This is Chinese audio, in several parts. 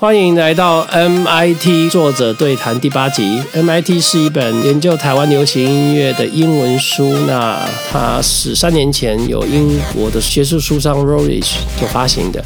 欢迎来到 MIT 作者对谈第八集。MIT 是一本研究台湾流行音乐的英文书，那它是三年前由英国的学术书商 Routledge 所发行的。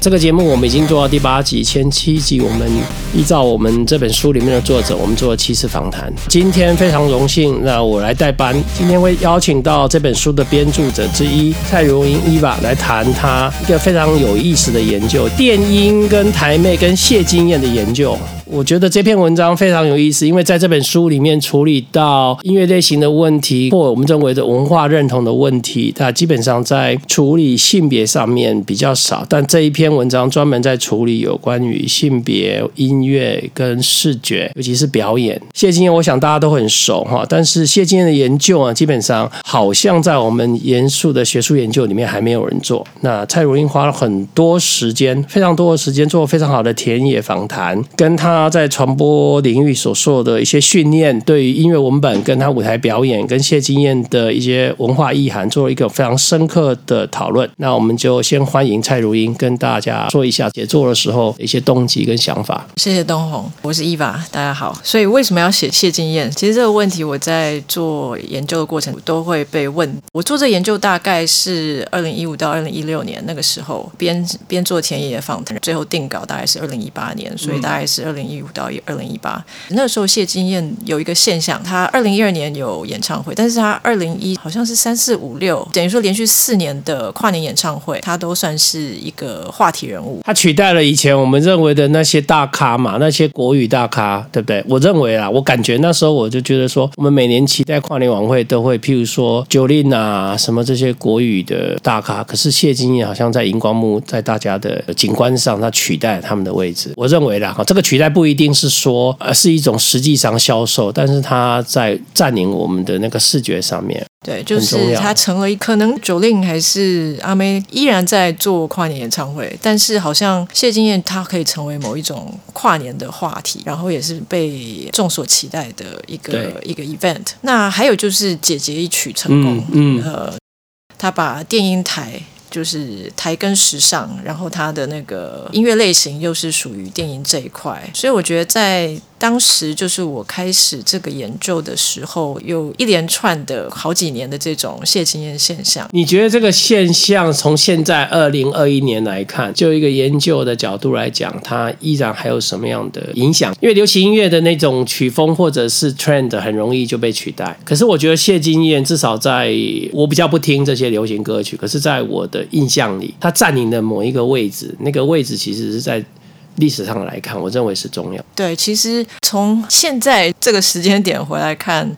这个节目我们已经做到第八集，前七集我们依照我们这本书里面的作者，我们做了七次访谈。今天非常荣幸，那我来代班，今天会邀请到这本书的编著者之一蔡如英伊娃来谈他一个非常有意思的研究——电音跟台妹跟谢金燕的研究。我觉得这篇文章非常有意思，因为在这本书里面处理到音乐类型的问题，或我们认为的文化认同的问题，它基本上在处理性别上面比较少。但这一篇文章专门在处理有关于性别、音乐跟视觉，尤其是表演。谢金燕，我想大家都很熟哈，但是谢金燕的研究啊，基本上好像在我们严肃的学术研究里面还没有人做。那蔡如英花了很多时间，非常多的时间做非常好的田野访谈，跟他。他在传播领域所受的一些训练，对于音乐文本、跟他舞台表演、跟谢金燕的一些文化意涵，做了一个非常深刻的讨论。那我们就先欢迎蔡如英跟大家说一下写作的时候一些动机跟想法。谢谢东红，我是伊娃，大家好。所以为什么要写谢金燕？其实这个问题我在做研究的过程都会被问。我做这研究大概是二零一五到二零一六年那个时候，边边做田野访谈，最后定稿大概是二零一八年，所以大概是二零。一五到二零一八，那时候谢金燕有一个现象，她二零一二年有演唱会，但是她二零一好像是三四五六，等于说连续四年的跨年演唱会，她都算是一个话题人物。她取代了以前我们认为的那些大咖嘛，那些国语大咖，对不对？我认为啊，我感觉那时候我就觉得说，我们每年期待跨年晚会都会，譬如说九令啊，什么这些国语的大咖，可是谢金燕好像在荧光幕在大家的景观上，她取代他们的位置。我认为啦，哈，这个取代。不一定是说，呃，是一种实际上销售，但是它在占领我们的那个视觉上面，对，就是它成了可能九令还是阿妹依然在做跨年演唱会，但是好像谢金燕她可以成为某一种跨年的话题，然后也是被众所期待的一个一个 event。那还有就是姐姐一曲成功，嗯，呃，她把电音台。就是台根时尚，然后他的那个音乐类型又是属于电影这一块，所以我觉得在。当时就是我开始这个研究的时候，有一连串的好几年的这种谢金燕现象。你觉得这个现象从现在二零二一年来看，就一个研究的角度来讲，它依然还有什么样的影响？因为流行音乐的那种曲风或者是 trend 很容易就被取代。可是我觉得谢金燕至少在我比较不听这些流行歌曲，可是在我的印象里，它占领的某一个位置，那个位置其实是在。历史上来看，我认为是重要。对，其实从现在这个时间点回来看，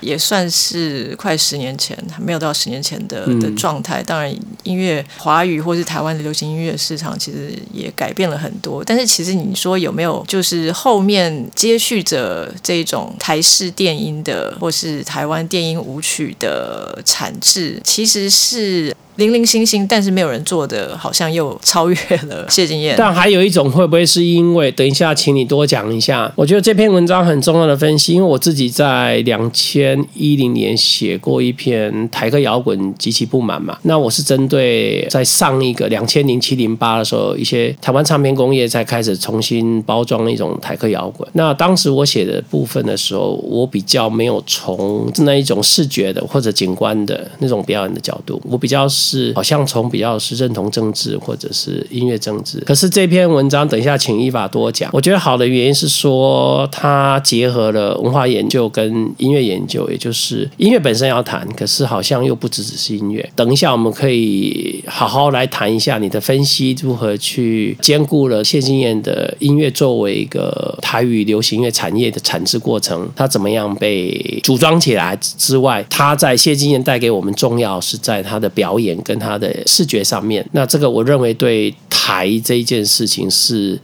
也算是快十年前，还没有到十年前的的状态。当然，音乐华语或是台湾的流行音乐市场其实也改变了很多。但是，其实你说有没有，就是后面接续着这种台式电音的，或是台湾电音舞曲的产制，其实是。零零星星，但是没有人做的，好像又超越了谢金燕。但还有一种，会不会是因为？等一下，请你多讲一下。我觉得这篇文章很重要的分析，因为我自己在两千一零年写过一篇台客摇滚极其不满嘛。那我是针对在上一个两千零七零八的时候，一些台湾唱片工业在开始重新包装一种台客摇滚。那当时我写的部分的时候，我比较没有从那一种视觉的或者景观的那种表演的角度，我比较是是。好像从比较是认同政治或者是音乐政治，可是这篇文章等一下请依法多讲。我觉得好的原因是说它结合了文化研究跟音乐研究，也就是音乐本身要谈，可是好像又不只只是音乐。等一下我们可以好好来谈一下你的分析如何去兼顾了谢金燕的音乐作为一个台语流行乐产业的产制过程，它怎么样被组装起来之外，它在谢金燕带给我们重要是在它的表演。跟他的视觉上面，那这个我认为对台这一件事情是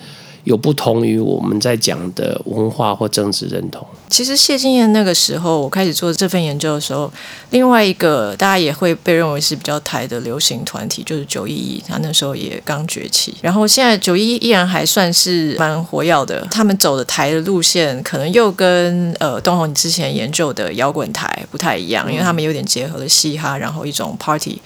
有不同于我们在讲的文化或政治认同。其实谢金燕那个时候我开始做这份研究的时候，另外一个大家也会被认为是比较台的流行团体，就是九一一，他那时候也刚崛起。然后现在九一依然还算是蛮活跃的，他们走的台的路线可能又跟呃东红你之前研究的摇滚台不太一样，因为他们有点结合了嘻哈，然后一种 party。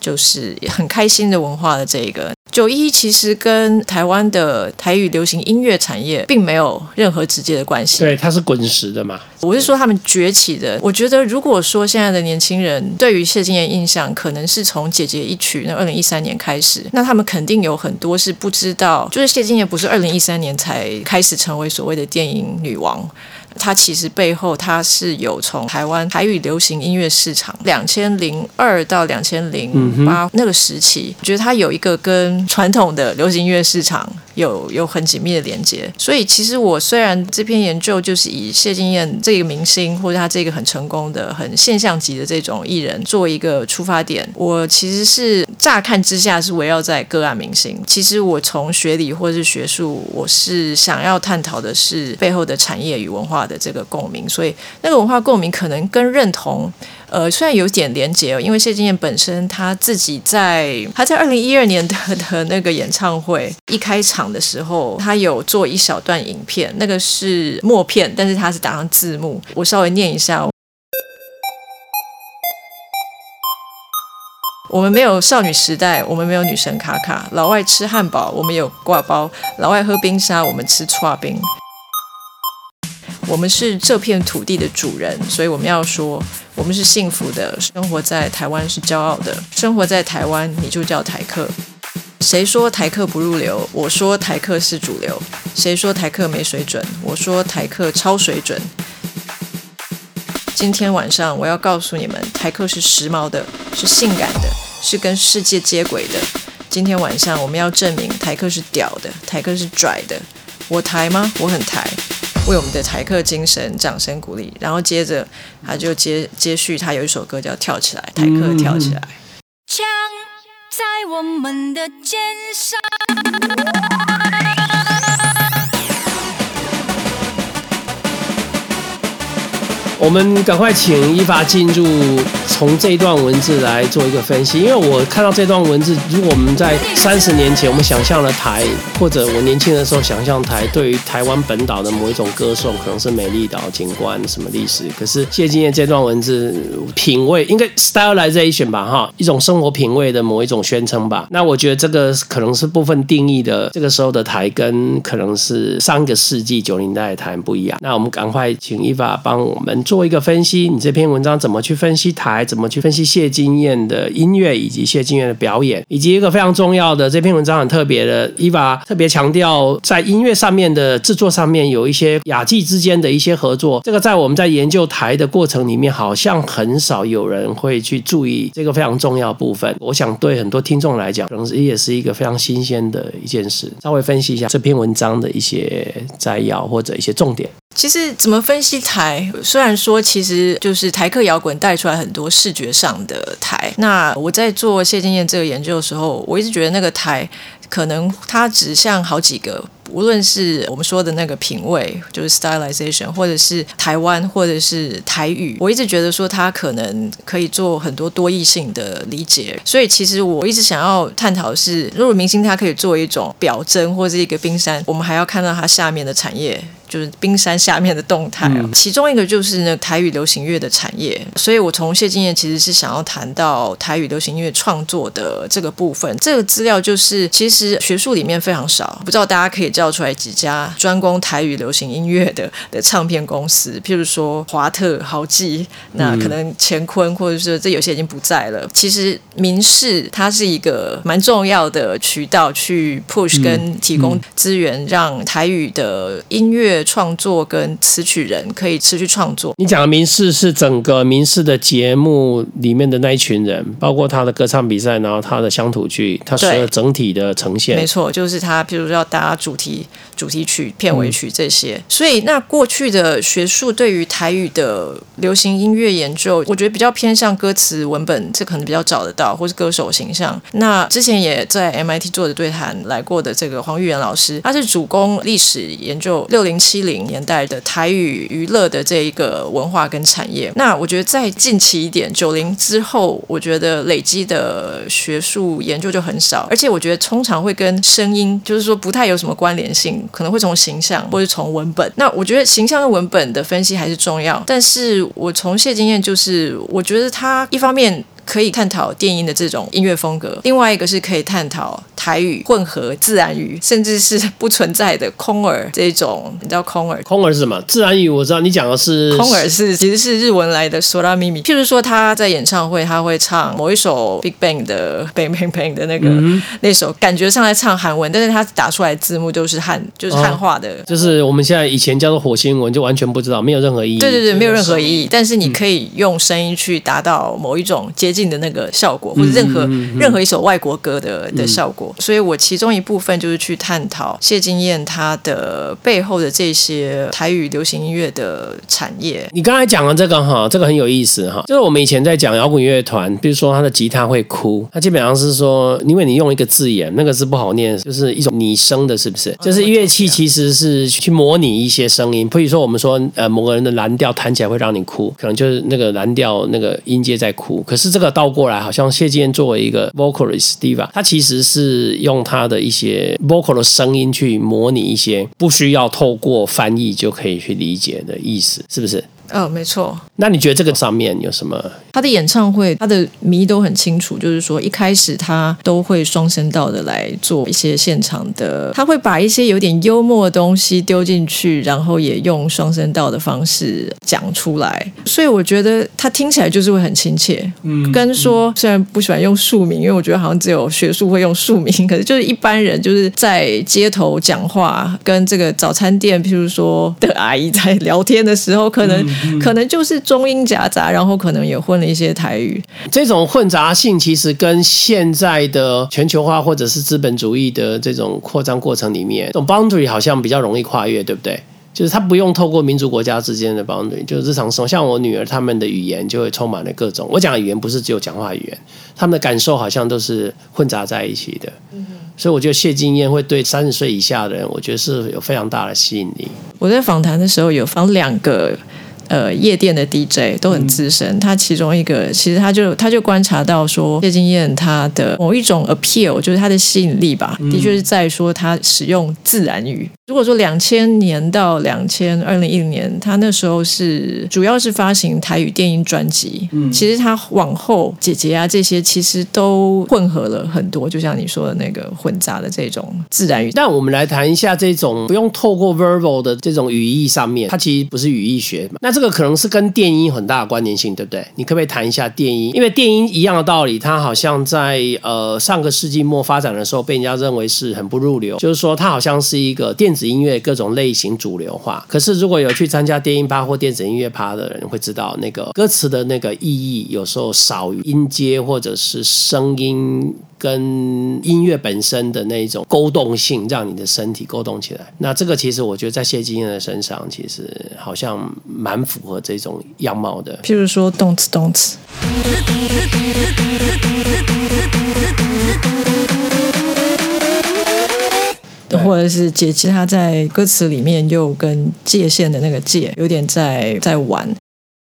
就是很开心的文化的这个。九一其实跟台湾的台语流行音乐产业并没有任何直接的关系。对，它是滚石的嘛。我是说他们崛起的。我觉得如果说现在的年轻人对于谢金燕印象可能是从《姐姐一曲》那二零一三年开始，那他们肯定有很多是不知道，就是谢金燕不是二零一三年才开始成为所谓的电影女王。它其实背后，它是有从台湾台语流行音乐市场两千零二到两千零八那个时期，我觉得它有一个跟传统的流行音乐市场有有很紧密的连接。所以，其实我虽然这篇研究就是以谢金燕这个明星或者他这个很成功的、很现象级的这种艺人做一个出发点，我其实是乍看之下是围绕在个案明星。其实我从学理或者是学术，我是想要探讨的是背后的产业与文化。的这个共鸣，所以那个文化共鸣可能跟认同，呃，虽然有点连结，因为谢金燕本身他自己在他在二零一二年的的那个演唱会一开场的时候，他有做一小段影片，那个是默片，但是他是打上字幕，我稍微念一下。我们没有少女时代，我们没有女神卡卡，老外吃汉堡，我们有挂包，老外喝冰沙，我们吃串冰。我们是这片土地的主人，所以我们要说，我们是幸福的，生活在台湾是骄傲的，生活在台湾你就叫台客。谁说台客不入流？我说台客是主流。谁说台客没水准？我说台客超水准。今天晚上我要告诉你们，台客是时髦的，是性感的，是跟世界接轨的。今天晚上我们要证明台客是屌的，台客是拽的。我台吗？我很台。为我们的台客精神掌声鼓励，然后接着他就接接续，他有一首歌叫《跳起来》，台客跳起来。枪在我们的肩上。我们赶快请依法进入，从这一段文字来做一个分析。因为我看到这段文字，如果我们在三十年前，我们想象了台，或者我年轻的时候想象台，对于台湾本岛的某一种歌颂，可能是美丽岛景观什么历史。可是谢金燕这段文字，品味应该 stylization 吧，哈，一种生活品味的某一种宣称吧。那我觉得这个可能是部分定义的，这个时候的台跟可能是上个世纪九零代的台不一样。那我们赶快请依法帮我们。做一个分析，你这篇文章怎么去分析台？怎么去分析谢金燕的音乐以及谢金燕的表演？以及一个非常重要的这篇文章很特别的，伊娃特别强调在音乐上面的制作上面有一些雅技之间的一些合作。这个在我们在研究台的过程里面，好像很少有人会去注意这个非常重要部分。我想对很多听众来讲，可能也是一个非常新鲜的一件事。稍微分析一下这篇文章的一些摘要或者一些重点。其实怎么分析台？虽然说其实就是台客摇滚带出来很多视觉上的台。那我在做谢金燕这个研究的时候，我一直觉得那个台可能它指向好几个，无论是我们说的那个品味，就是 stylization，或者是台湾，或者是台语。我一直觉得说它可能可以做很多多义性的理解。所以其实我一直想要探讨的是，如果明星他可以做一种表征或者一个冰山，我们还要看到它下面的产业。就是冰山下面的动态，其中一个就是那台语流行乐的产业。所以我从谢金燕其实是想要谈到台语流行音乐创作的这个部分。这个资料就是其实学术里面非常少，不知道大家可以叫出来几家专攻台语流行音乐的的唱片公司，譬如说华特、豪记，那可能乾坤，或者是这有些已经不在了。其实民视它是一个蛮重要的渠道，去 push 跟提供资源，让台语的音乐。创作跟词曲人可以持续创作。你讲的民视是整个民视的节目里面的那一群人，包括他的歌唱比赛，然后他的乡土剧，他所有整体的呈现。没错，就是他，譬如要搭主题、习主题曲、片尾曲这些。所以，那过去的学术对于台语的流行音乐研究，我觉得比较偏向歌词文本，这可能比较找得到，或是歌手形象。那之前也在 MIT 做的对谈来过的这个黄玉元老师，他是主攻历史研究，六零七。七零年代的台语娱乐的这一个文化跟产业，那我觉得再近期一点，九零之后，我觉得累积的学术研究就很少，而且我觉得通常会跟声音，就是说不太有什么关联性，可能会从形象或者从文本。那我觉得形象跟文本的分析还是重要，但是我从谢经验就是，我觉得他一方面。可以探讨电音的这种音乐风格，另外一个是可以探讨台语混合自然语，甚至是不存在的空耳这种。你知道空耳？空耳是什么？自然语我知道，你讲的是空耳是其实是日文来的。索拉咪咪，譬如说他在演唱会，他会唱某一首 Big Bang 的 Bang Bang Bang 的那个那首，感觉上来唱韩文，但是他打出来字幕都是汉，就是汉化的，就是我们现在以前叫做火星文，就完全不知道，没有任何意义。对对对，没有任何意义。但是你可以用声音去达到某一种接近的那个效果，或者任何任何一首外国歌的的效果。所以我其中一部分就是去探讨谢金燕她的背后的这些台语流行音乐的产业。你刚才讲的这个哈，这个很有意思哈，就是我们以前在讲摇滚乐团，比如说他的吉他会哭，他基本上是说，因为你用一个字眼，那个字不好念，就是一种拟声的，是不是？就是乐器其实是去模拟一些声音，比如说我们说，呃，某个人的蓝调弹起来会让你哭，可能就是那个蓝调那个音阶在哭。可是这个倒过来，好像谢金燕作为一个 vocalist diva，他其实是用他的一些 vocal 的声音去模拟一些不需要透过翻译就可以去理解的意思，是不是？嗯，没错。那你觉得这个上面有什么？他的演唱会，他的迷都很清楚，就是说一开始他都会双声道的来做一些现场的，他会把一些有点幽默的东西丢进去，然后也用双声道的方式讲出来。所以我觉得他听起来就是会很亲切。嗯，跟说虽然不喜欢用庶民，因为我觉得好像只有学术会用庶民，可是就是一般人就是在街头讲话，跟这个早餐店，譬如说的阿姨在聊天的时候，可能。可能就是中英夹杂，然后可能也混了一些台语。这种混杂性其实跟现在的全球化或者是资本主义的这种扩张过程里面，这种 boundary 好像比较容易跨越，对不对？就是他不用透过民族国家之间的 boundary，就是日常生活，像我女儿他们的语言就会充满了各种。我讲的语言不是只有讲话语言，他们的感受好像都是混杂在一起的。所以我觉得谢金燕会对三十岁以下的人，我觉得是有非常大的吸引力。我在访谈的时候有访两个。呃，夜店的 DJ 都很资深。他其中一个，其实他就他就观察到说，谢金燕他的某一种 appeal，就是他的吸引力吧，的确是在说他使用自然语。如果说两千年到两千二零一零年，他那时候是主要是发行台语电音专辑。嗯，其实他往后姐姐啊这些，其实都混合了很多，就像你说的那个混杂的这种自然语。那我们来谈一下这种不用透过 verbal 的这种语义上面，它其实不是语义学嘛？那这这个可能是跟电音很大的关联性，对不对？你可不可以谈一下电音？因为电音一样的道理，它好像在呃上个世纪末发展的时候，被人家认为是很不入流，就是说它好像是一个电子音乐各种类型主流化。可是如果有去参加电音趴或电子音乐趴的人，会知道那个歌词的那个意义有时候少于音阶或者是声音。跟音乐本身的那种勾动性，让你的身体勾动起来。那这个其实我觉得在谢金燕的身上，其实好像蛮符合这种样貌的。譬如说动词动词，或者是姐其他在歌词里面又跟界限的那个界有点在在玩。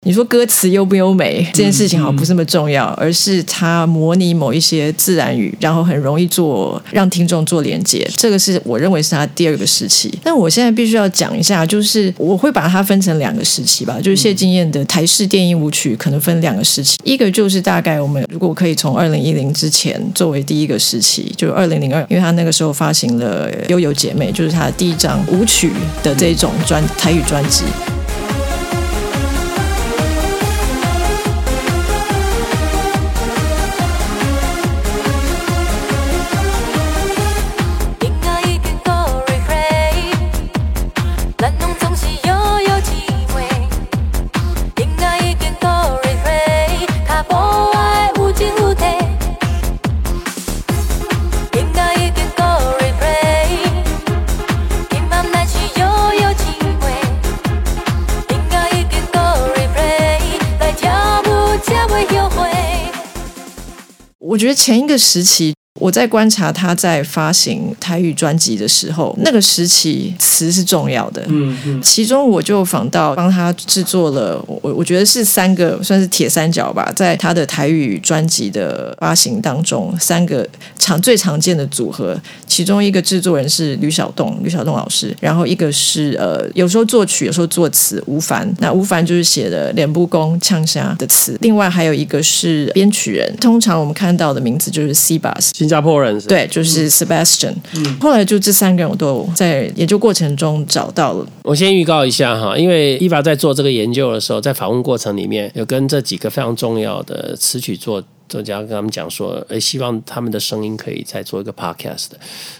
你说歌词优不优美这件事情好像不是那么重要，而是它模拟某一些自然语，然后很容易做让听众做连接。这个是我认为是它第二个时期。但我现在必须要讲一下，就是我会把它分成两个时期吧。就是谢金燕的台式电音舞曲可能分两个时期，一个就是大概我们如果可以从二零一零之前作为第一个时期，就是二零零二，因为他那个时候发行了《悠悠姐妹》，就是他的第一张舞曲的这种专台语专辑。我觉得前一个时期，我在观察他在发行台语专辑的时候，那个时期词是重要的。嗯嗯，其中我就访到帮他制作了，我我觉得是三个算是铁三角吧，在他的台语专辑的发行当中，三个常最常见的组合，其中一个制作人是吕小栋，吕小栋老师，然后一个是呃有时候作曲，有时候作词吴凡，那吴凡就是写的《脸部宫呛虾》的词，另外还有一个是编曲人，通常我们看到的名字就是 C Bus。新加坡人是对，就是 Sebastian。后来就这三个人，我都在研究过程中找到了。我先预告一下哈，因为伊娃在做这个研究的时候，在访问过程里面有跟这几个非常重要的词曲作作家跟他们讲说，呃，希望他们的声音可以再做一个 podcast。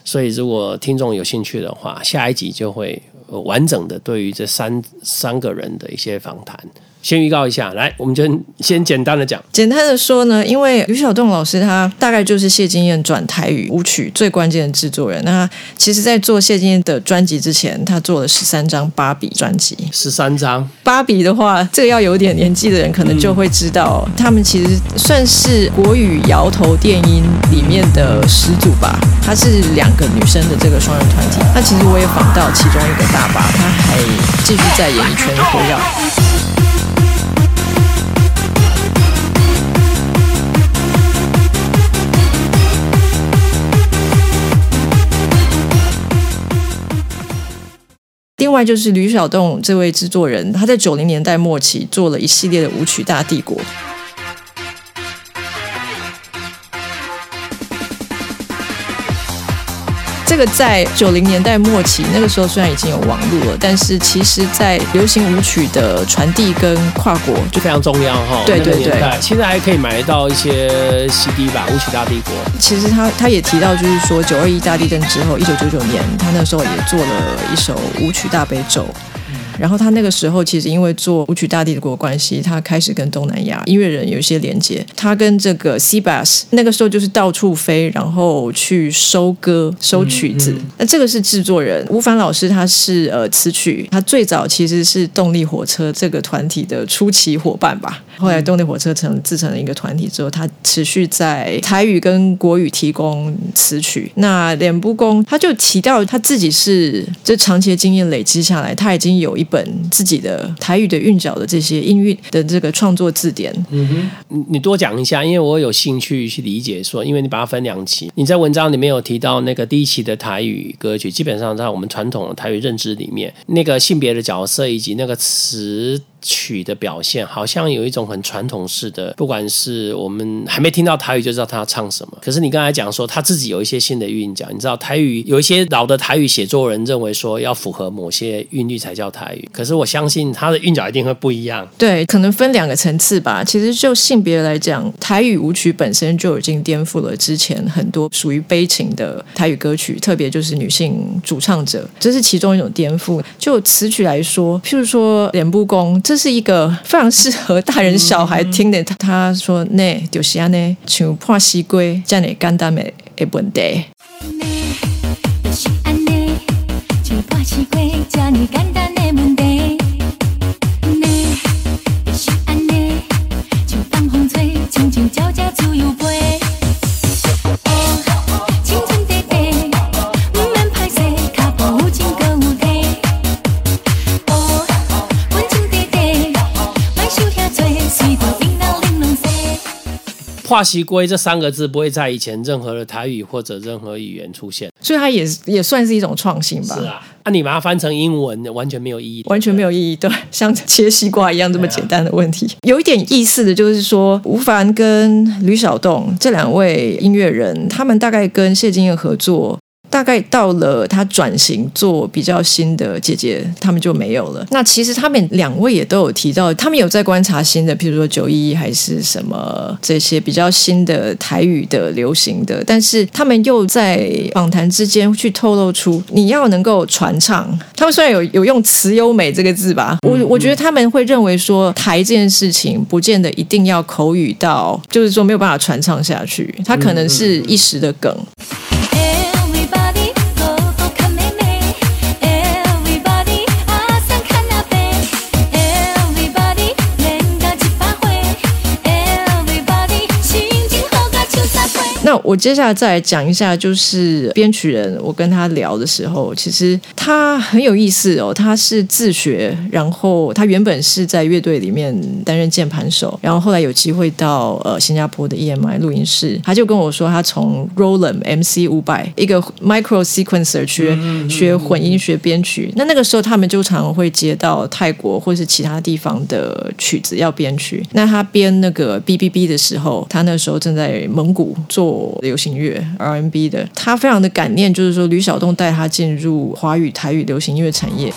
所以如果听众有兴趣的话，下一集就会呃完整的对于这三三个人的一些访谈。先预告一下，来，我们就先简单的讲。简单的说呢，因为吕小栋老师他大概就是谢金燕转台语舞曲最关键的制作人。那其实，在做谢金燕的专辑之前，他做了十三张芭比专辑。十三张芭比的话，这个要有点年纪的人可能就会知道，他们其实算是国语摇头电音里面的始祖吧。他是两个女生的这个双人团体。那其实我也访到其中一个大把，他还继续在演艺圈活跃。另外就是吕小栋这位制作人，他在九零年代末期做了一系列的舞曲大帝国。个在九零年代末期，那个时候虽然已经有网络了，但是其实，在流行舞曲的传递跟跨国就非常重要哈。对对对，现在还可以买到一些 CD 吧，《舞曲大帝国》。其实他他也提到，就是说九二一大地震之后，一九九九年，他那时候也做了一首舞曲大悲咒。然后他那个时候其实因为做舞曲大帝国关系，他开始跟东南亚音乐人有一些连接。他跟这个 C Bass 那个时候就是到处飞，然后去收歌、收曲子。那这个是制作人吴凡老师，他是呃词曲，他最早其实是动力火车这个团体的初期伙伴吧。后来动力火车成自成了一个团体之后，他持续在台语跟国语提供词曲。那脸部工他就提到他自己是这长期的经验累积下来，他已经有一本自己的台语的韵脚的这些音韵的这个创作字典。嗯哼，你你多讲一下，因为我有兴趣去理解说，因为你把它分两期，你在文章里面有提到那个第一期的台语歌曲，基本上在我们传统的台语认知里面，那个性别的角色以及那个词。曲的表现好像有一种很传统式的，不管是我们还没听到台语就知道他要唱什么。可是你刚才讲说他自己有一些新的韵脚，你知道台语有一些老的台语写作人认为说要符合某些韵律才叫台语，可是我相信他的韵脚一定会不一样。对，可能分两个层次吧。其实就性别来讲，台语舞曲本身就已经颠覆了之前很多属于悲情的台语歌曲，特别就是女性主唱者，这是其中一种颠覆。就词曲来说，譬如说脸部工。这是一个非常适合大人小孩听的。他他说：“那就是安呢，像破西龟这样的简单的的问题。”化习归这三个字不会在以前任何的台语或者任何语言出现，所以它也也算是一种创新吧。是啊，那你把它翻成英文，完全没有意义，完全没有意义。对，像切西瓜一样这么简单的问题，有一点意思的就是说，吴凡跟吕小栋这两位音乐人，他们大概跟谢金燕合作。大概到了他转型做比较新的姐姐，他们就没有了。那其实他们两位也都有提到，他们有在观察新的，譬如说九一还是什么这些比较新的台语的流行的，但是他们又在访谈之间去透露出，你要能够传唱。他们虽然有有用词优美这个字吧，我我觉得他们会认为说台这件事情不见得一定要口语到，就是说没有办法传唱下去，它可能是一时的梗。那我接下来再来讲一下，就是编曲人，我跟他聊的时候，其实他很有意思哦。他是自学，然后他原本是在乐队里面担任键盘手，然后后来有机会到呃新加坡的 EMI 录音室，他就跟我说，他从 Roland MC 五百一个 Micro Sequencer 学学混音、学编曲。那那个时候他们就常会接到泰国或是其他地方的曲子要编曲。那他编那个 BBB 的时候，他那时候正在蒙古做流行乐 RMB 的，他非常的感念，就是说吕小东带他进入华语台语流行音乐产业。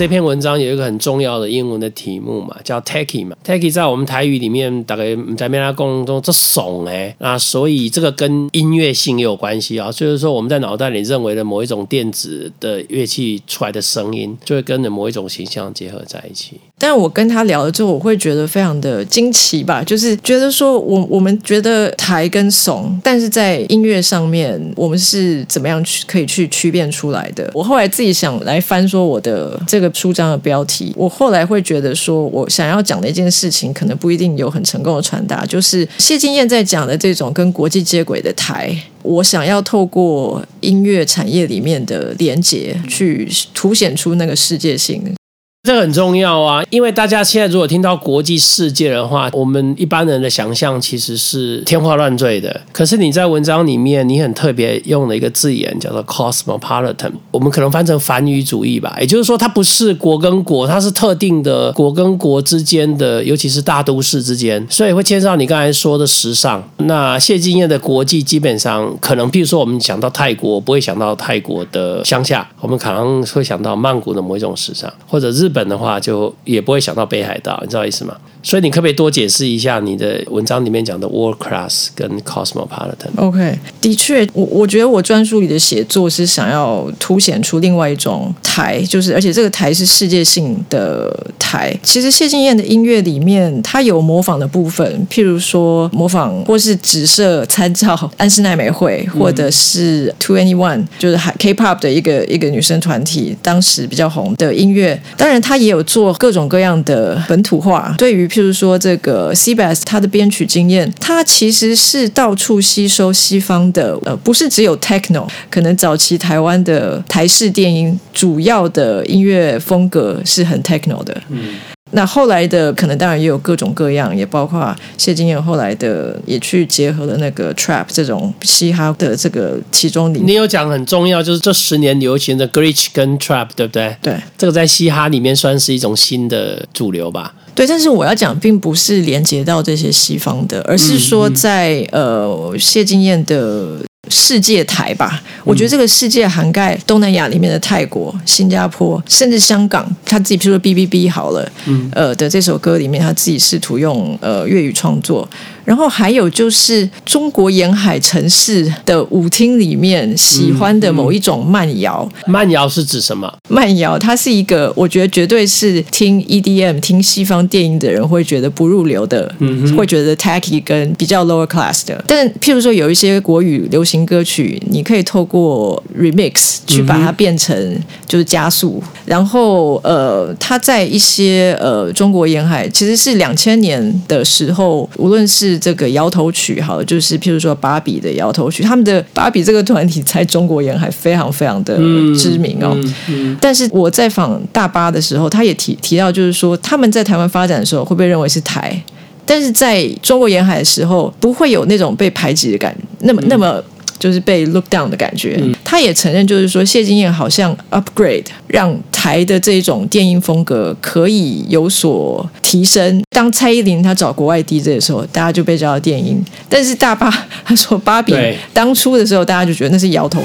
这篇文章有一个很重要的英文的题目嘛，叫 “tacky” 嘛。，“tacky” 在我们台语里面大概在面拉共中这怂哎，那所以这个跟音乐性也有关系啊。就是说我们在脑袋里认为的某一种电子的乐器出来的声音，就会跟着某一种形象结合在一起。但我跟他聊了之后，我会觉得非常的惊奇吧，就是觉得说我我们觉得台跟怂，但是在音乐上面，我们是怎么样去可以去区辨出来的？我后来自己想来翻说我的这个。书章的标题，我后来会觉得说，我想要讲的一件事情，可能不一定有很成功的传达。就是谢金燕在讲的这种跟国际接轨的台，我想要透过音乐产业里面的连接，去凸显出那个世界性。这很重要啊，因为大家现在如果听到国际世界的话，我们一般人的想象其实是天花乱坠的。可是你在文章里面，你很特别用了一个字眼，叫做 cosmopolitan，我们可能翻成繁语主义吧。也就是说，它不是国跟国，它是特定的国跟国之间的，尤其是大都市之间，所以会牵涉到你刚才说的时尚。那谢金燕的国际基本上可能，比如说我们想到泰国，不会想到泰国的乡下，我们可能会想到曼谷的某一种时尚，或者日。本的话就也不会想到北海道，你知道意思吗？所以你可不可以多解释一下你的文章里面讲的 world class 跟 cosmopolitan？OK，的确，我我觉得我专书里的写作是想要凸显出另外一种台，就是而且这个台是世界性的台。其实谢金燕的音乐里面，它有模仿的部分，譬如说模仿或是直射参照安室奈美惠，或者是 Two Anyone，就是 K-pop 的一个一个女生团体，当时比较红的音乐。当然，他也有做各种各样的本土化，对于。譬如说，这个 C B S 他的编曲经验，他其实是到处吸收西方的，呃，不是只有 techno，可能早期台湾的台式电音主要的音乐风格是很 techno 的。嗯。那后来的可能当然也有各种各样，也包括谢金燕后来的也去结合了那个 trap 这种嘻哈的这个其中里。你有讲很重要，就是这十年流行的 glitch 跟 trap，对不对？对，这个在嘻哈里面算是一种新的主流吧。对，但是我要讲，并不是连接到这些西方的，而是说在呃谢金燕的世界台吧。我觉得这个世界涵盖东南亚里面的泰国、新加坡，甚至香港。他自己，譬如说 B B B 好了，呃的这首歌里面，他自己试图用呃粤语创作。然后还有就是中国沿海城市的舞厅里面喜欢的某一种慢摇。慢摇是指什么？慢摇它是一个，我觉得绝对是听 EDM、听西方电影的人会觉得不入流的，会觉得 tacky 跟比较 lower class 的。但譬如说有一些国语流行歌曲，你可以透过 remix 去把它变成就是加速。然后呃，它在一些呃中国沿海其实是两千年的时候，无论是这个摇头曲，好，就是譬如说芭比的摇头曲，他们的芭比这个团体在中国沿海非常非常的知名哦。但是我在访大巴的时候，他也提提到，就是说他们在台湾发展的时候会被认为是台，但是在中国沿海的时候不会有那种被排挤的感，那么那么。就是被 look down 的感觉。他也承认，就是说谢金燕好像 upgrade 让台的这种电音风格可以有所提升。当蔡依林她找国外 DJ 的时候，大家就被叫到电音。但是大巴他说芭比当初的时候，大家就觉得那是摇头。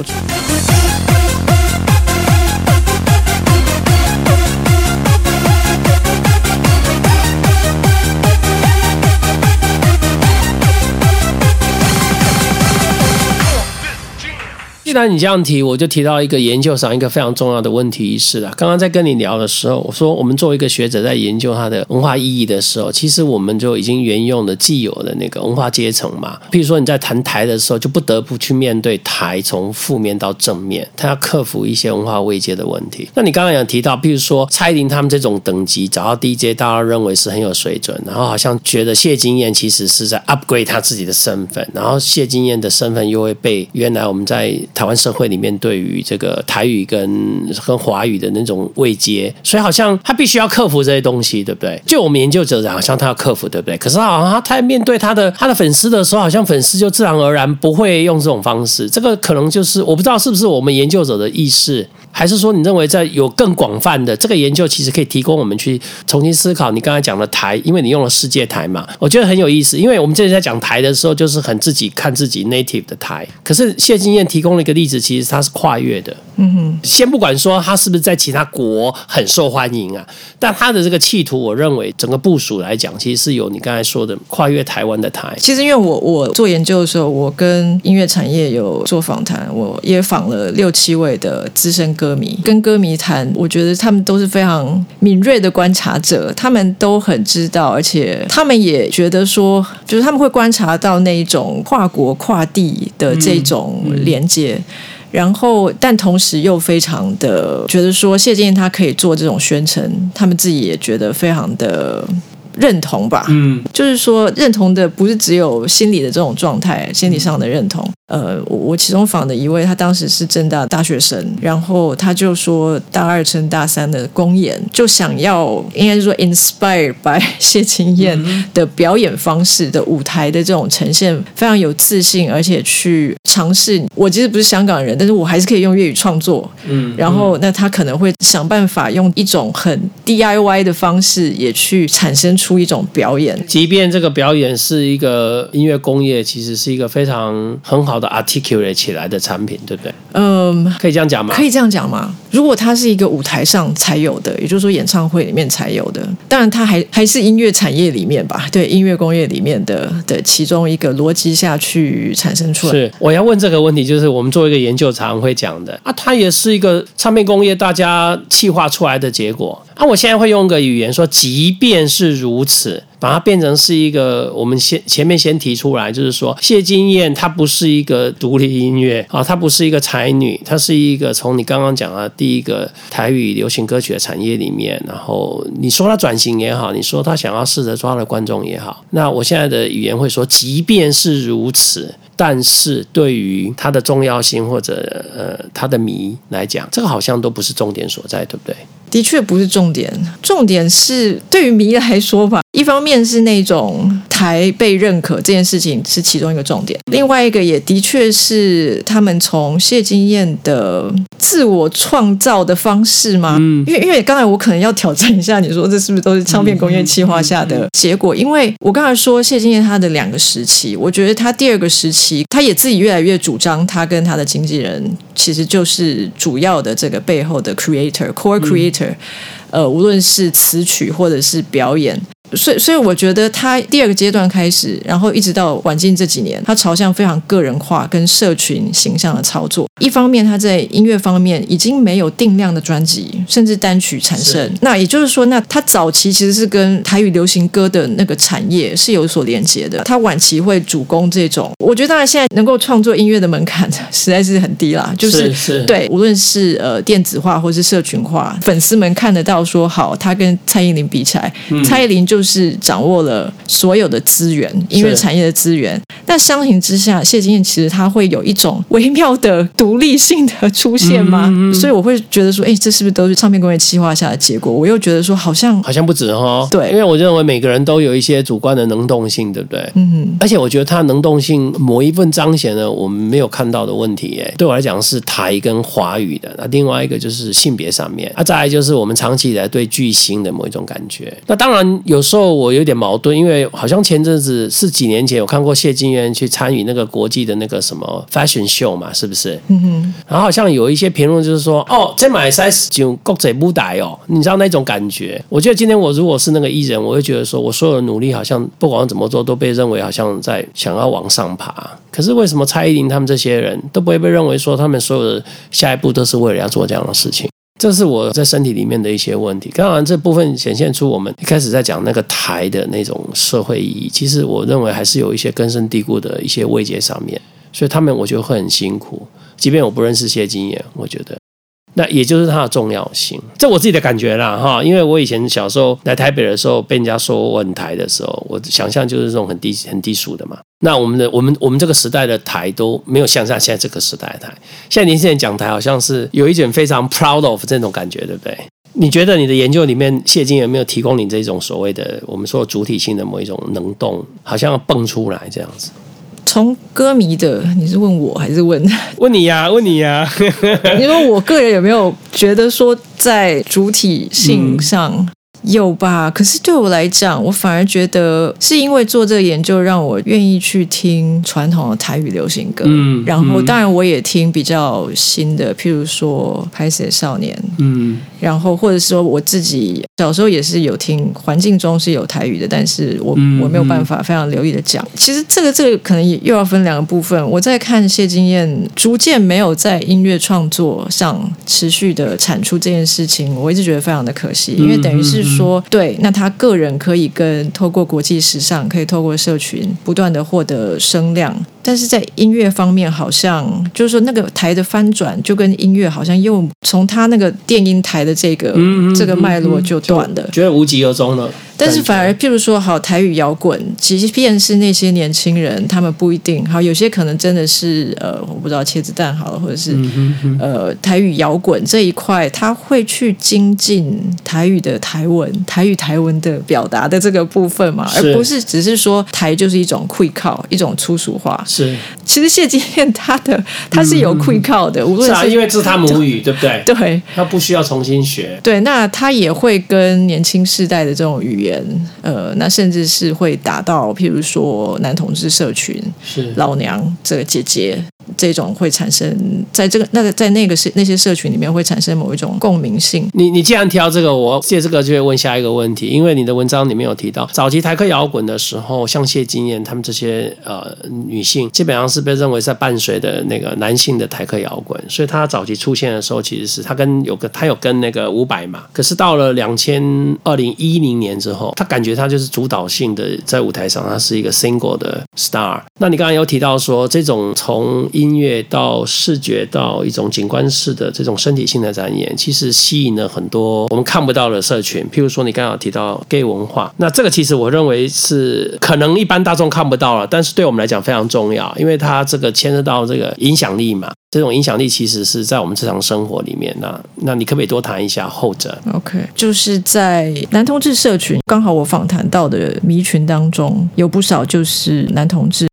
然你这样提，我就提到一个研究上一个非常重要的问题是了。刚刚在跟你聊的时候，我说我们作为一个学者在研究它的文化意义的时候，其实我们就已经沿用了既有的那个文化阶层嘛。譬如说你在谈台的时候，就不得不去面对台从负面到正面，他要克服一些文化慰藉的问题。那你刚刚有提到，譬如说蔡依林他们这种等级找到 DJ，大家认为是很有水准，然后好像觉得谢金燕其实是在 upgrade 他自己的身份，然后谢金燕的身份又会被原来我们在台。台湾社会里面对于这个台语跟跟华语的那种未接，所以好像他必须要克服这些东西，对不对？就我们研究者好像他要克服，对不对？可是好像他在面对他的他的粉丝的时候，好像粉丝就自然而然不会用这种方式。这个可能就是我不知道是不是我们研究者的意识。还是说，你认为在有更广泛的这个研究，其实可以提供我们去重新思考你刚才讲的台，因为你用了世界台嘛，我觉得很有意思。因为我们这里在讲台的时候，就是很自己看自己 native 的台。可是谢金燕提供了一个例子，其实它是跨越的。嗯哼，先不管说它是不是在其他国很受欢迎啊，但它的这个企图，我认为整个部署来讲，其实是有你刚才说的跨越台湾的台。其实因为我我做研究的时候，我跟音乐产业有做访谈，我也访了六七位的资深歌。歌迷跟歌迷谈，我觉得他们都是非常敏锐的观察者，他们都很知道，而且他们也觉得说，就是他们会观察到那一种跨国跨地的这种连接，然后但同时又非常的觉得说，谢金燕他可以做这种宣称，他们自己也觉得非常的认同吧，嗯，就是说认同的不是只有心理的这种状态，心理上的认同。呃，我我其中访的一位，他当时是正大大学生，然后他就说，大二升大三的公演，就想要应该是说 inspired by 谢青燕的表演方式的舞台的这种呈现，非常有自信，而且去尝试。我其实不是香港人，但是我还是可以用粤语创作。嗯，然后那他可能会想办法用一种很 DIY 的方式，也去产生出一种表演。即便这个表演是一个音乐工业，其实是一个非常很。好的 articulate 起来的产品，对不对？嗯，可以这样讲吗？可以这样讲吗？如果它是一个舞台上才有的，也就是说演唱会里面才有的，当然它还还是音乐产业里面吧？对，音乐工业里面的的其中一个逻辑下去产生出来。是，我要问这个问题，就是我们做一个研究常会讲的啊，它也是一个唱片工业大家气化出来的结果。啊，我现在会用个语言说，即便是如此。把它变成是一个，我们先前面先提出来，就是说谢金燕她不是一个独立音乐啊，她不是一个才女，她是一个从你刚刚讲的第一个台语流行歌曲的产业里面，然后你说她转型也好，你说她想要试着抓的观众也好，那我现在的语言会说，即便是如此，但是对于它的重要性或者呃它的迷来讲，这个好像都不是重点所在，对不对？的确不是重点，重点是对于迷来说吧。一方面是那种台被认可这件事情是其中一个重点，另外一个也的确是他们从谢金燕的自我创造的方式吗？嗯，因为因为刚才我可能要挑战一下，你说这是不是都是唱片工业计划下的结果？因为我刚才说谢金燕她的两个时期，我觉得她第二个时期，她也自己越来越主张，她跟她的经纪人其实就是主要的这个背后的 creator core creator，呃，无论是词曲或者是表演。所以，所以我觉得他第二个阶段开始，然后一直到晚近这几年，他朝向非常个人化跟社群形象的操作。一方面，他在音乐方面已经没有定量的专辑，甚至单曲产生。那也就是说，那他早期其实是跟台语流行歌的那个产业是有所连接的。他晚期会主攻这种，我觉得当然现在能够创作音乐的门槛实在是很低啦，就是对，无论是呃电子化或是社群化，粉丝们看得到说好，他跟蔡依林比起来，蔡依林就。就是掌握了所有的资源，音乐产业的资源。那相形之下，谢金燕其实他会有一种微妙的独立性的出现吗？所以我会觉得说，哎，这是不是都是唱片工业企划下的结果？我又觉得说，好像好像不止哦。对，因为我认为每个人都有一些主观的能动性，对不对？嗯。而且我觉得他能动性某一份彰显了我们没有看到的问题。哎，对我来讲是台跟华语的。那另外一个就是性别上面，啊，再来就是我们长期以来对巨星的某一种感觉。那当然有时候我有点矛盾，因为好像前阵子是几年前我看过谢金燕去参与那个国际的那个什么 fashion show 嘛，是不是？嗯哼。然后好像有一些评论就是说，哦，这买 size 就国际舞台哦，你知道那种感觉。我觉得今天我如果是那个艺人，我会觉得说我所有的努力好像不管怎么做都被认为好像在想要往上爬。可是为什么蔡依林他们这些人都不会被认为说他们所有的下一步都是为了要做这样的事情？这是我在身体里面的一些问题。当然，这部分显现出我们一开始在讲那个台的那种社会意义。其实我认为还是有一些根深蒂固的一些位阶上面，所以他们我觉得会很辛苦。即便我不认识谢金燕，我觉得那也就是它的重要性。这我自己的感觉啦，哈。因为我以前小时候来台北的时候，被人家说我很台的时候，我想象就是这种很低很低俗的嘛。那我们的我们我们这个时代的台都没有像像现在这个时代的台，现在年轻人讲台好像是有一点非常 proud of 这种感觉，对不对？你觉得你的研究里面谢金有没有提供你这种所谓的我们说主体性的某一种能动，好像要蹦出来这样子？从歌迷的，你是问我还是问问你呀？问你呀？你 说我个人有没有觉得说在主体性上？有吧？可是对我来讲，我反而觉得是因为做这个研究，让我愿意去听传统的台语流行歌。嗯，然后当然我也听比较新的，譬如说《拍摄少年》。嗯，然后或者说我自己小时候也是有听，环境中是有台语的，但是我我没有办法非常流利的讲。其实这个这个可能又要分两个部分。我在看谢金燕逐渐没有在音乐创作上持续的产出这件事情，我一直觉得非常的可惜，因为等于是。说对，那他个人可以跟透过国际时尚，可以透过社群不断的获得声量，但是在音乐方面，好像就是说那个台的翻转，就跟音乐好像又从他那个电音台的这个这个脉络就断了，觉得无疾而终了。但是反而，譬如说，好台语摇滚，即便是那些年轻人，他们不一定好，有些可能真的是呃，我不知道茄子蛋好了，或者是呃台语摇滚这一块，他会去精进台语的台文、台语台文的表达的这个部分嘛，而不是只是说台就是一种会靠一种粗俗化。是，其实谢金燕他的他是有会靠的，无论是因为这是他母语，对不对？对，他不需要重新学。对，那他也会跟年轻世代的这种语言。呃，那甚至是会打到，譬如说男同志社群，是老娘这个姐姐。这种会产生在这个那个在那个是那些社群里面会产生某一种共鸣性。你你既然提到这个，我借这个就会问下一个问题，因为你的文章里面有提到，早期台客摇滚的时候，像谢金燕他们这些呃女性，基本上是被认为在伴随的那个男性的台客摇滚，所以她早期出现的时候，其实是她跟有个她有跟那个伍佰嘛，可是到了两千二零一零年之后，她感觉她就是主导性的在舞台上，她是一个 single 的 star。那你刚刚有提到说这种从音乐到视觉到一种景观式的这种身体性的展演，其实吸引了很多我们看不到的社群。譬如说，你刚刚提到 gay 文化，那这个其实我认为是可能一般大众看不到了，但是对我们来讲非常重要，因为它这个牵涉到这个影响力嘛。这种影响力其实是在我们日常生活里面。那那你可不可以多谈一下后者？OK，就是在男同志社群，刚好我访谈到的迷群当中，有不少就是男同志。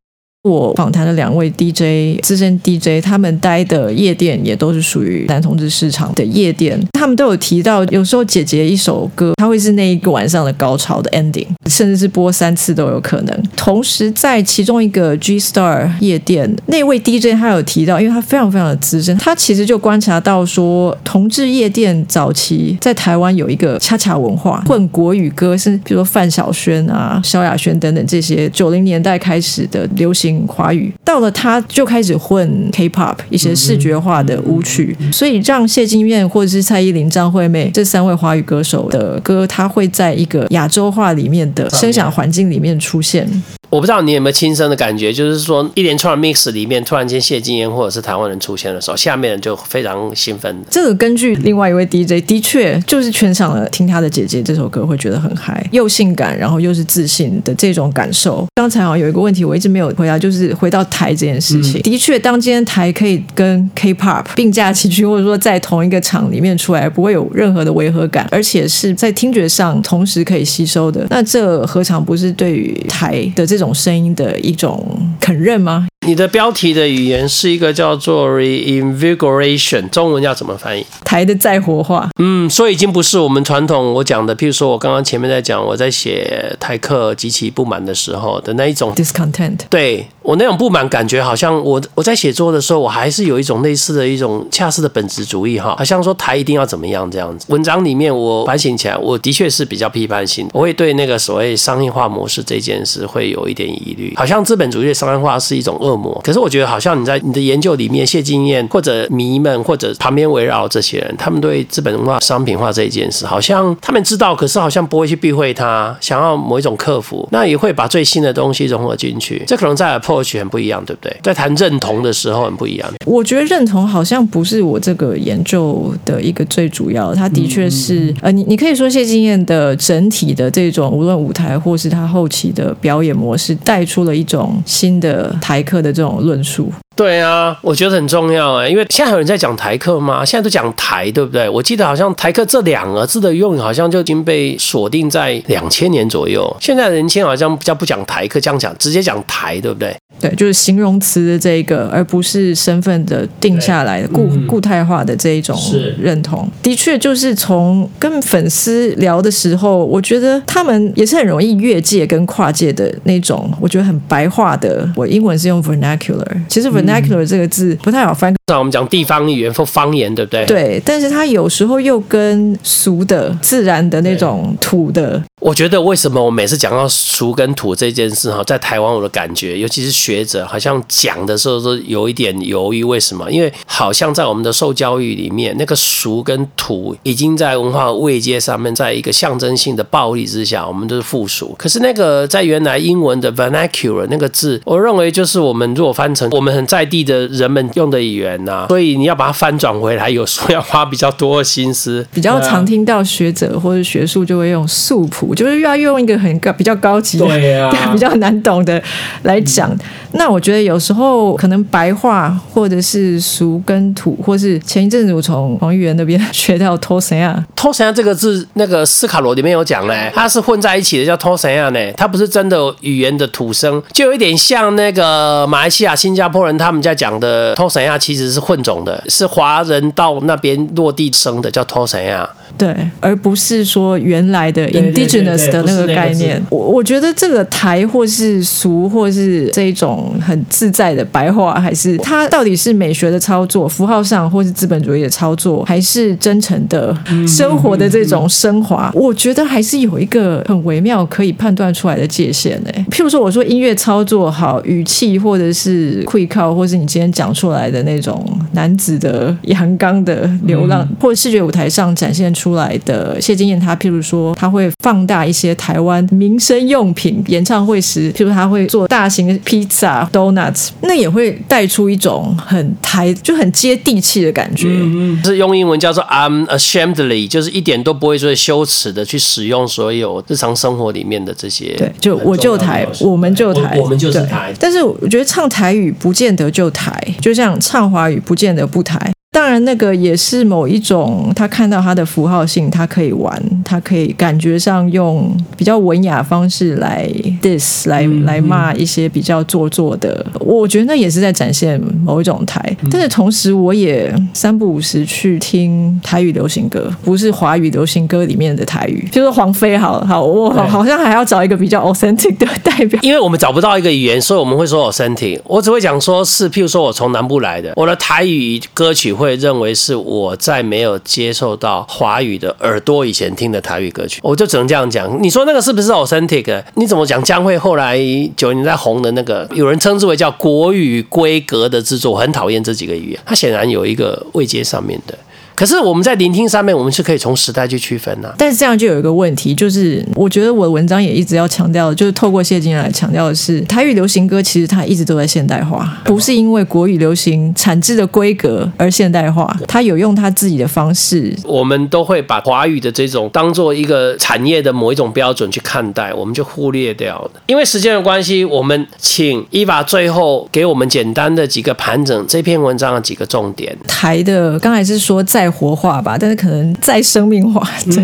我访谈的两位 DJ 资深 DJ，他们待的夜店也都是属于男同志市场的夜店。他们都有提到，有时候姐姐一首歌，它会是那一个晚上的高潮的 ending，甚至是播三次都有可能。同时，在其中一个 G Star 夜店，那位 DJ 他有提到，因为他非常非常的资深，他其实就观察到说，同志夜店早期在台湾有一个恰恰文化，混国语歌，是比如说范晓萱啊、萧亚轩等等这些九零年代开始的流行。华语到了，他就开始混 K-pop 一些视觉化的舞曲，所以让谢金燕或者是蔡依林、张惠妹这三位华语歌手的歌，他会在一个亚洲化里面的声响环境里面出现。我不知道你有没有亲身的感觉，就是说一连串的 mix 里面，突然间谢金燕或者是台湾人出现的时候，下面人就非常兴奋。这个根据另外一位 DJ，的确就是全场的听他的姐姐这首歌会觉得很嗨，又性感，然后又是自信的这种感受。刚才好像有一个问题我一直没有回答，就是回到台这件事情。的确，当今天台可以跟 K-pop 并驾齐驱，或者说在同一个场里面出来，不会有任何的违和感，而且是在听觉上同时可以吸收的，那这何尝不是对于台的这种声音的一种肯认吗？你的标题的语言是一个叫做 reinvigoration，中文要怎么翻译？台的再活化。嗯，所以已经不是我们传统我讲的，譬如说我刚刚前面在讲，我在写台客极其不满的时候的那一种 discontent。对我那种不满感觉，好像我我在写作的时候，我还是有一种类似的一种恰似的本质主义哈，好像说台一定要怎么样这样子。文章里面我反省起来，我的确是比较批判性，我会对那个所谓商业化模式这件事会有一点疑虑，好像资本主义的商业化是一种恶。魔，可是我觉得好像你在你的研究里面，谢金燕或者迷们或者旁边围绕这些人，他们对资本文化商品化这一件事，好像他们知道，可是好像不会去避讳它，想要某一种克服，那也会把最新的东西融合进去。这可能在 approach 很不一样，对不对？在谈认同的时候很不一样。我觉得认同好像不是我这个研究的一个最主要，它的确是呃，你你可以说谢金燕的整体的这种无论舞台或是他后期的表演模式，是带出了一种新的台客。的这种论述，对啊，我觉得很重要哎，因为现在有人在讲台客吗？现在都讲台，对不对？我记得好像台客这两个字的用语，好像就已经被锁定在两千年左右。现在人轻好像比较不讲台客，这样讲直接讲台，对不对？对，就是形容词的这个，而不是身份的定下来的固固态化的这一种认同。的确，就是从跟粉丝聊的时候，我觉得他们也是很容易越界跟跨界的那种。我觉得很白话的，我英文是用 vernacular，其实 vernacular 这个字不太好翻。那我们讲地方语言或方言，对不对？对，但是它有时候又跟俗的、自然的那种土的。我觉得为什么我每次讲到俗跟土这件事哈，在台湾我的感觉，尤其是学者，好像讲的时候都有一点犹豫。为什么？因为好像在我们的受教育里面，那个俗跟土已经在文化位阶上面，在一个象征性的暴力之下，我们都是附属。可是那个在原来英文的 vernacular 那个字，我认为就是我们如果翻成我们很在地的人们用的语言呐，所以你要把它翻转回来，有时候要花比较多的心思。比较常听到学者或者学术就会用素朴。就是又要用一个很高、比较高级、对啊，比较难懂的来讲。那我觉得有时候可能白话或者是俗跟土，或是前一阵子我从黄玉元那边学到托神啊，托神啊这个字，那个斯卡罗里面有讲嘞，它是混在一起的，叫托神啊呢，它不是真的语言的土生，就有一点像那个马来西亚、新加坡人他们在讲的托神啊，其实是混种的，是华人到那边落地生的，叫托谁啊。对，而不是说原来的 indigenous 的那个概念。我我觉得这个台或是俗或是这一种很自在的白话，还是它到底是美学的操作，符号上或是资本主义的操作，还是真诚的生活的这种升华？我觉得还是有一个很微妙可以判断出来的界限呢。譬如说，我说音乐操作好，语气或者是会靠，或是你今天讲出来的那种男子的阳刚的流浪，或者视觉舞台上展现出。来的谢金燕，他譬如说，他会放大一些台湾民生用品，演唱会时，譬如他会做大型的披萨、donuts，那也会带出一种很台，就很接地气的感觉。嗯是用英文叫做 I'm ashamedly，就是一点都不会说羞耻的去使用所有日常生活里面的这些。对，就我就台，我们就台，我们就是台。但是我觉得唱台语不见得就台，就像唱华话语不见得不抬。当然，那个也是某一种，他看到他的符号性，他可以玩，他可以感觉上用比较文雅方式来 dis 来来骂一些比较做作的。我觉得那也是在展现某一种台。但是同时，我也三不五时去听台语流行歌，不是华语流行歌里面的台语，就是黄飞。好好，我好像还要找一个比较 authentic 的代表，因为我们找不到一个语言，所以我们会说 authentic。我只会讲说是，譬如说我从南部来的，我的台语歌曲。会认为是我在没有接受到华语的耳朵以前听的台语歌曲，我就只能这样讲。你说那个是不是 authentic？你怎么讲？江蕙后来九零年代红的那个，有人称之为叫国语规格的制作，我很讨厌这几个语言。它显然有一个未接上面的。可是我们在聆听上面，我们是可以从时代去区分的。但是这样就有一个问题，就是我觉得我的文章也一直要强调，就是透过谢金来强调的是，台语流行歌其实它一直都在现代化，不是因为国语流行产制的规格而现代化，它有用它自己的方式。我们都会把华语的这种当做一个产业的某一种标准去看待，我们就忽略掉了。因为时间的关系，我们请伊娃最后给我们简单的几个盘整这篇文章的几个重点。台的刚才是说再活化吧，但是可能再生命化，这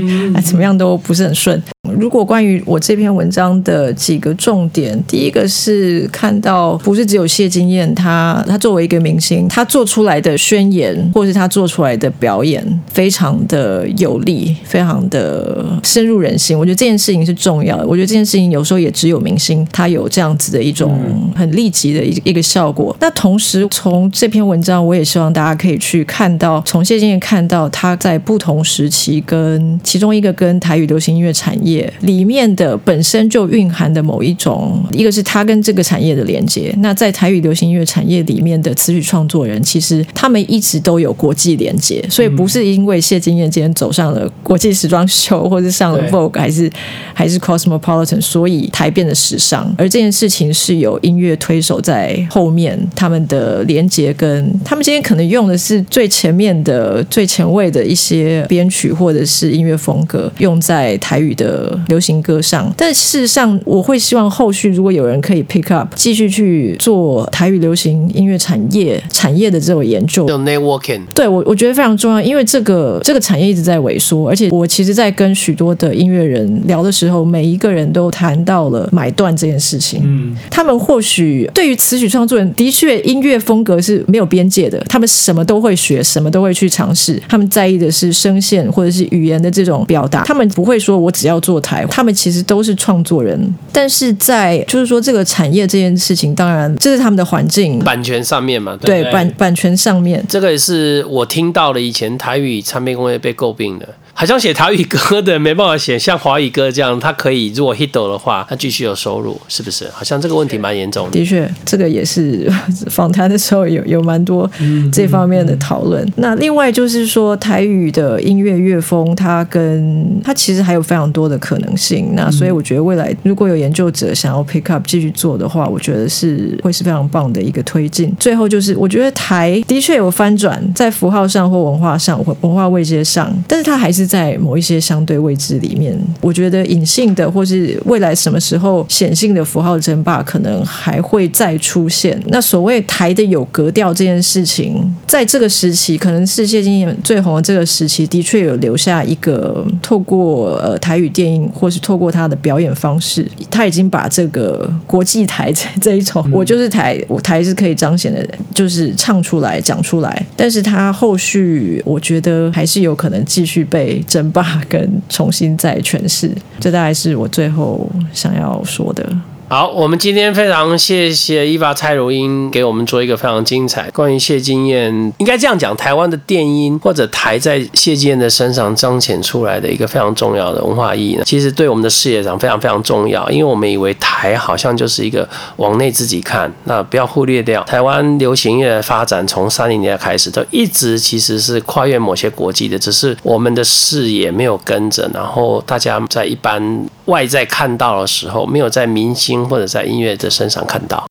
怎么样都不是很顺。如果关于我这篇文章的几个重点，第一个是看到不是只有谢金燕，她她作为一个明星，她做出来的宣言或是她做出来的表演，非常的有力，非常的深入人心。我觉得这件事情是重要的。我觉得这件事情有时候也只有明星他有这样子的一种很立即的一一个效果。那同时从这篇文章，我也希望大家可以去看到，从谢金燕看到他在不同时期跟其中一个跟台语流行音乐产业。里面的本身就蕴含的某一种，一个是他跟这个产业的连接。那在台语流行音乐产业里面的词曲创作人，其实他们一直都有国际连接，所以不是因为谢金燕今天走上了国际时装秀，或者上了 Vogue，还是还是 Cosmopolitan，所以台变得时尚。而这件事情是有音乐推手在后面，他们的连接跟他们今天可能用的是最前面的、最前卫的一些编曲或者是音乐风格，用在台语的。流行歌上，但事实上，我会希望后续如果有人可以 pick up，继续去做台语流行音乐产业产业的这种研究。有 networking，对我我觉得非常重要，因为这个这个产业一直在萎缩，而且我其实，在跟许多的音乐人聊的时候，每一个人都谈到了买断这件事情。嗯，他们或许对于词曲创作人，的确音乐风格是没有边界的，他们什么都会学，什么都会去尝试。他们在意的是声线或者是语言的这种表达，他们不会说我只要做台，他们其实都是创作人，但是在就是说这个产业这件事情，当然这是他们的环境。版权上面嘛，对版版权上面，这个也是我听到了以前台语唱片工业被诟病的。好像写台语歌的没办法写像华语歌这样，他可以如果 hit 的话，他继续有收入，是不是？好像这个问题蛮严重的。的确，这个也是 访谈的时候有有蛮多这方面的讨论。那另外就是说，台语的音乐乐风，它跟它其实还有非常多的可能性。那所以我觉得未来如果有研究者想要 pick up 继续做的话，我觉得是会是非常棒的一个推进。最后就是，我觉得台的确有翻转，在符号上或文化上或文化位阶上，但是它还是。在某一些相对位置里面，我觉得隐性的或是未来什么时候显性的符号争霸，可能还会再出现。那所谓台的有格调这件事情，在这个时期，可能世界经验最红的这个时期，的确有留下一个透过呃台语电影，或是透过他的表演方式，他已经把这个国际台这一种，我就是台，我台是可以彰显的，就是唱出来讲出来。但是他后续，我觉得还是有可能继续被。争霸跟重新再诠释，这大概是我最后想要说的。好，我们今天非常谢谢伊娃蔡如英给我们做一个非常精彩关于谢金燕，应该这样讲，台湾的电音或者台在谢金燕的身上彰显出来的一个非常重要的文化意义呢，其实对我们的事业上非常非常重要，因为我们以为台好像就是一个往内自己看，那不要忽略掉台湾流行乐的发展，从三零年代开始都一直其实是跨越某些国际的，只是我们的视野没有跟着，然后大家在一般外在看到的时候，没有在明星。或者在音乐的身上看到，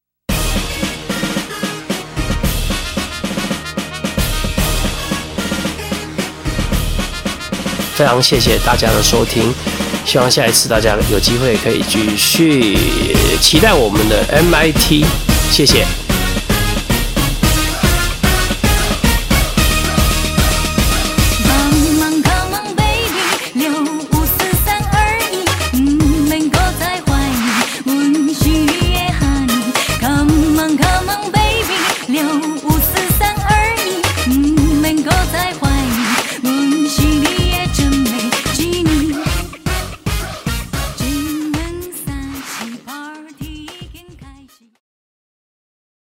非常谢谢大家的收听，希望下一次大家有机会可以继续期待我们的 MIT，谢谢。